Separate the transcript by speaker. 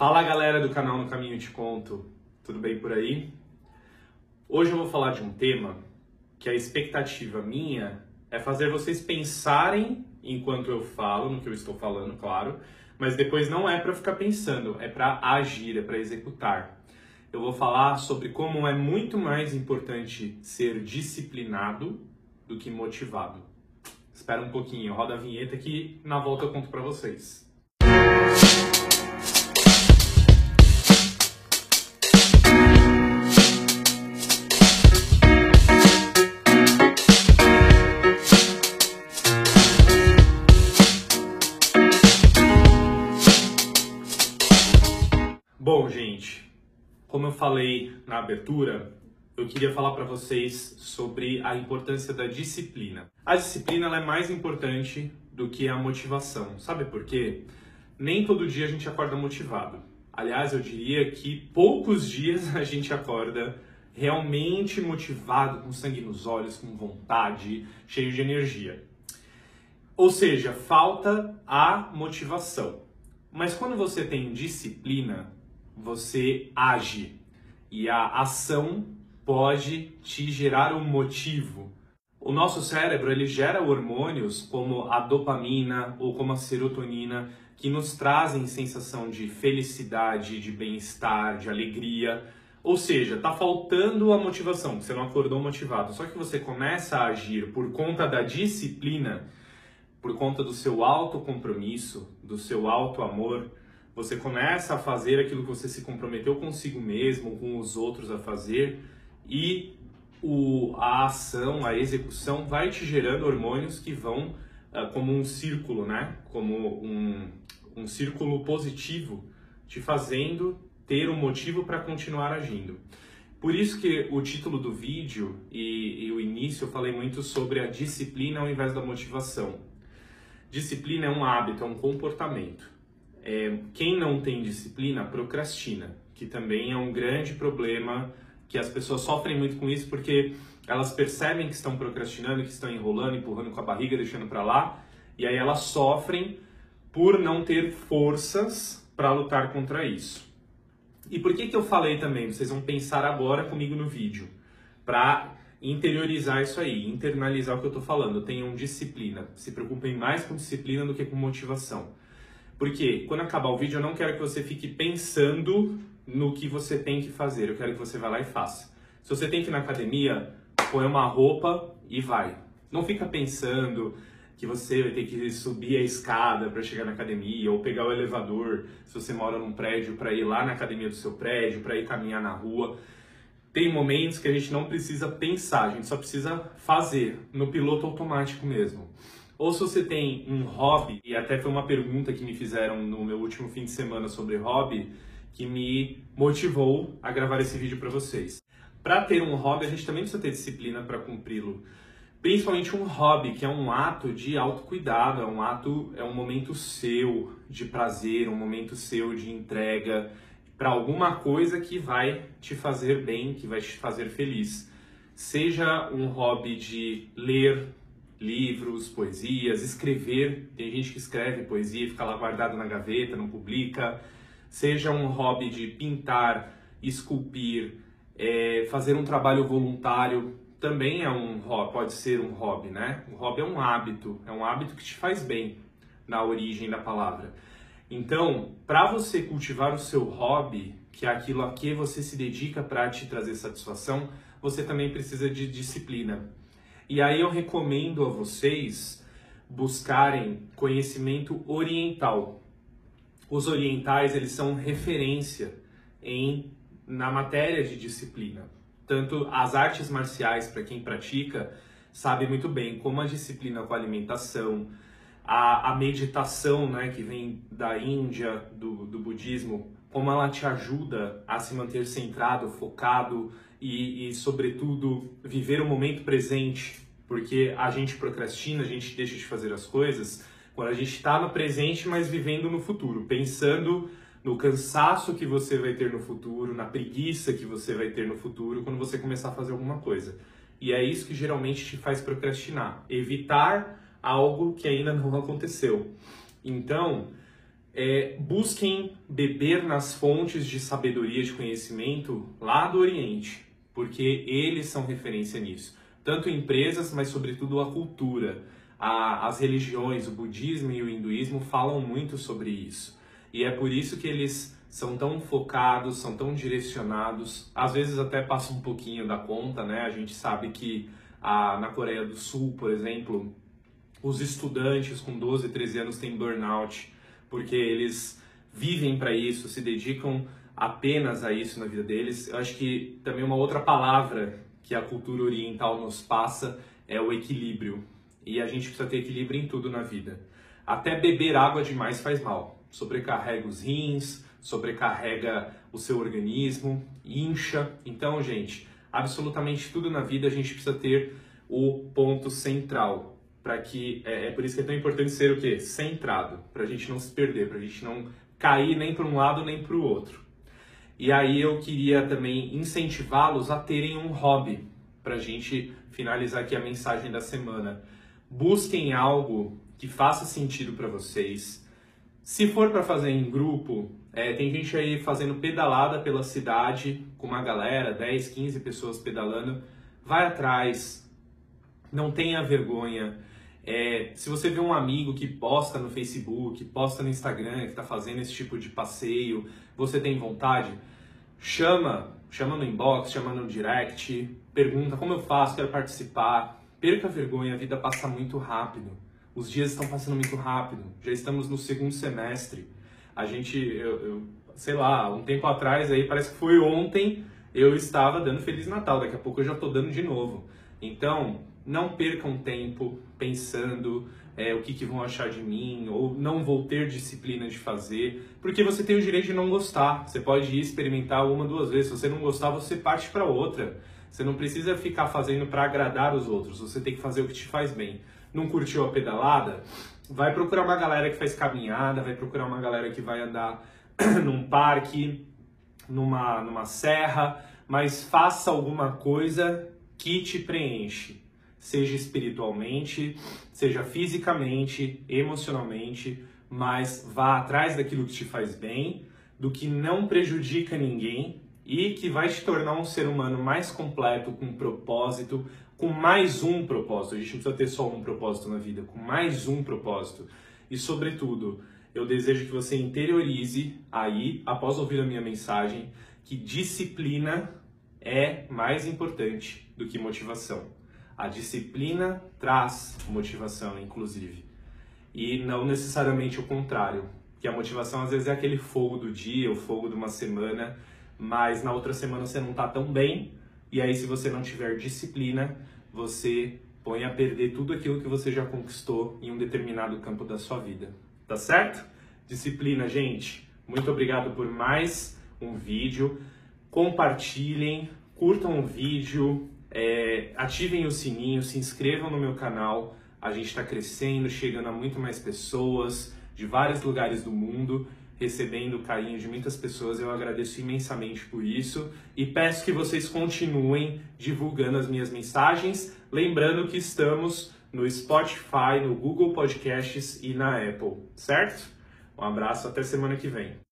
Speaker 1: Fala galera do canal No Caminho Te Conto, tudo bem por aí? Hoje eu vou falar de um tema que a expectativa minha é fazer vocês pensarem enquanto eu falo, no que eu estou falando, claro, mas depois não é para ficar pensando, é para agir, é para executar. Eu vou falar sobre como é muito mais importante ser disciplinado do que motivado. Espera um pouquinho, roda a vinheta que na volta eu conto para vocês. Bom, falei na abertura, eu queria falar para vocês sobre a importância da disciplina. A disciplina é mais importante do que a motivação. Sabe por quê? Nem todo dia a gente acorda motivado. Aliás, eu diria que poucos dias a gente acorda realmente motivado, com sangue nos olhos, com vontade, cheio de energia. Ou seja, falta a motivação. Mas quando você tem disciplina, você age e a ação pode te gerar um motivo. O nosso cérebro ele gera hormônios como a dopamina ou como a serotonina que nos trazem sensação de felicidade, de bem-estar, de alegria. Ou seja, está faltando a motivação, você não acordou motivado. Só que você começa a agir por conta da disciplina, por conta do seu autocompromisso, do seu auto amor, você começa a fazer aquilo que você se comprometeu consigo mesmo, com os outros a fazer, e o, a ação, a execução vai te gerando hormônios que vão uh, como um círculo, né? Como um, um círculo positivo, te fazendo ter um motivo para continuar agindo. Por isso que o título do vídeo e, e o início eu falei muito sobre a disciplina ao invés da motivação. Disciplina é um hábito, é um comportamento. É, quem não tem disciplina procrastina, que também é um grande problema que as pessoas sofrem muito com isso porque elas percebem que estão procrastinando, que estão enrolando, empurrando com a barriga, deixando para lá, e aí elas sofrem por não ter forças para lutar contra isso. E por que que eu falei também? Vocês vão pensar agora comigo no vídeo para interiorizar isso aí, internalizar o que eu estou falando. Tenham disciplina. Se preocupem mais com disciplina do que com motivação. Porque quando acabar o vídeo, eu não quero que você fique pensando no que você tem que fazer. Eu quero que você vá lá e faça. Se você tem que ir na academia, põe uma roupa e vai. Não fica pensando que você vai ter que subir a escada para chegar na academia ou pegar o elevador, se você mora num prédio, para ir lá na academia do seu prédio, para ir caminhar na rua. Tem momentos que a gente não precisa pensar, a gente só precisa fazer no piloto automático mesmo. Ou se você tem um hobby, e até foi uma pergunta que me fizeram no meu último fim de semana sobre hobby, que me motivou a gravar esse vídeo para vocês. Para ter um hobby, a gente também precisa ter disciplina para cumpri-lo. Principalmente um hobby, que é um ato de autocuidado, é um ato, é um momento seu de prazer, um momento seu de entrega para alguma coisa que vai te fazer bem, que vai te fazer feliz. Seja um hobby de ler, livros, poesias, escrever. Tem gente que escreve poesia fica lá guardado na gaveta, não publica. Seja um hobby de pintar, esculpir, é, fazer um trabalho voluntário, também é um pode ser um hobby, né? O hobby é um hábito, é um hábito que te faz bem na origem da palavra. Então, para você cultivar o seu hobby, que é aquilo a que você se dedica para te trazer satisfação, você também precisa de disciplina. E aí eu recomendo a vocês buscarem conhecimento oriental. Os orientais, eles são referência em na matéria de disciplina. Tanto as artes marciais, para quem pratica, sabe muito bem como a disciplina com a alimentação, a, a meditação, né, que vem da Índia, do, do budismo, como ela te ajuda a se manter centrado, focado e, e, sobretudo, viver o momento presente, porque a gente procrastina, a gente deixa de fazer as coisas quando a gente está no presente, mas vivendo no futuro, pensando no cansaço que você vai ter no futuro, na preguiça que você vai ter no futuro quando você começar a fazer alguma coisa. E é isso que geralmente te faz procrastinar, evitar algo que ainda não aconteceu. Então, é, busquem beber nas fontes de sabedoria, de conhecimento lá do Oriente, porque eles são referência nisso. Tanto empresas, mas sobretudo a cultura. A, as religiões, o budismo e o hinduísmo falam muito sobre isso. E é por isso que eles são tão focados, são tão direcionados, às vezes até passa um pouquinho da conta, né? A gente sabe que a, na Coreia do Sul, por exemplo, os estudantes com 12, 13 anos têm burnout, porque eles vivem para isso, se dedicam apenas a isso na vida deles. Eu acho que também uma outra palavra que a cultura oriental nos passa é o equilíbrio. E a gente precisa ter equilíbrio em tudo na vida. Até beber água demais faz mal. Sobrecarrega os rins, sobrecarrega o seu organismo, incha. Então, gente, absolutamente tudo na vida a gente precisa ter o ponto central para que é, é, por isso que é tão importante ser o quê? Centrado, para a gente não se perder, para a gente não cair nem para um lado nem para o outro. E aí eu queria também incentivá-los a terem um hobby, para a gente finalizar aqui a mensagem da semana. Busquem algo que faça sentido para vocês. Se for para fazer em grupo, é, tem gente aí fazendo pedalada pela cidade com uma galera, 10, 15 pessoas pedalando. Vai atrás, não tenha vergonha. É, se você vê um amigo que posta no Facebook, posta no Instagram, que está fazendo esse tipo de passeio, você tem vontade, chama, chama no inbox, chama no direct, pergunta como eu faço, quero participar. Perca a vergonha, a vida passa muito rápido. Os dias estão passando muito rápido. Já estamos no segundo semestre a gente, eu, eu, sei lá, um tempo atrás aí, parece que foi ontem, eu estava dando Feliz Natal, daqui a pouco eu já estou dando de novo. Então, não percam tempo pensando é, o que, que vão achar de mim, ou não vou ter disciplina de fazer, porque você tem o direito de não gostar. Você pode experimentar uma, duas vezes. Se você não gostar, você parte para outra. Você não precisa ficar fazendo para agradar os outros, você tem que fazer o que te faz bem. Não curtiu a pedalada? vai procurar uma galera que faz caminhada, vai procurar uma galera que vai andar num parque, numa, numa serra, mas faça alguma coisa que te preenche, seja espiritualmente, seja fisicamente, emocionalmente, mas vá atrás daquilo que te faz bem, do que não prejudica ninguém e que vai te tornar um ser humano mais completo, com propósito, com mais um propósito. A gente não precisa ter só um propósito na vida, com mais um propósito. E, sobretudo, eu desejo que você interiorize aí, após ouvir a minha mensagem, que disciplina é mais importante do que motivação. A disciplina traz motivação, inclusive. E não necessariamente o contrário. Que a motivação às vezes é aquele fogo do dia, o fogo de uma semana, mas na outra semana você não está tão bem, e aí se você não tiver disciplina, você põe a perder tudo aquilo que você já conquistou em um determinado campo da sua vida. Tá certo? Disciplina, gente. Muito obrigado por mais um vídeo. Compartilhem, curtam o vídeo, é, ativem o sininho, se inscrevam no meu canal. A gente está crescendo, chegando a muito mais pessoas de vários lugares do mundo recebendo o carinho de muitas pessoas. Eu agradeço imensamente por isso e peço que vocês continuem divulgando as minhas mensagens. Lembrando que estamos no Spotify, no Google Podcasts e na Apple, certo? Um abraço, até semana que vem.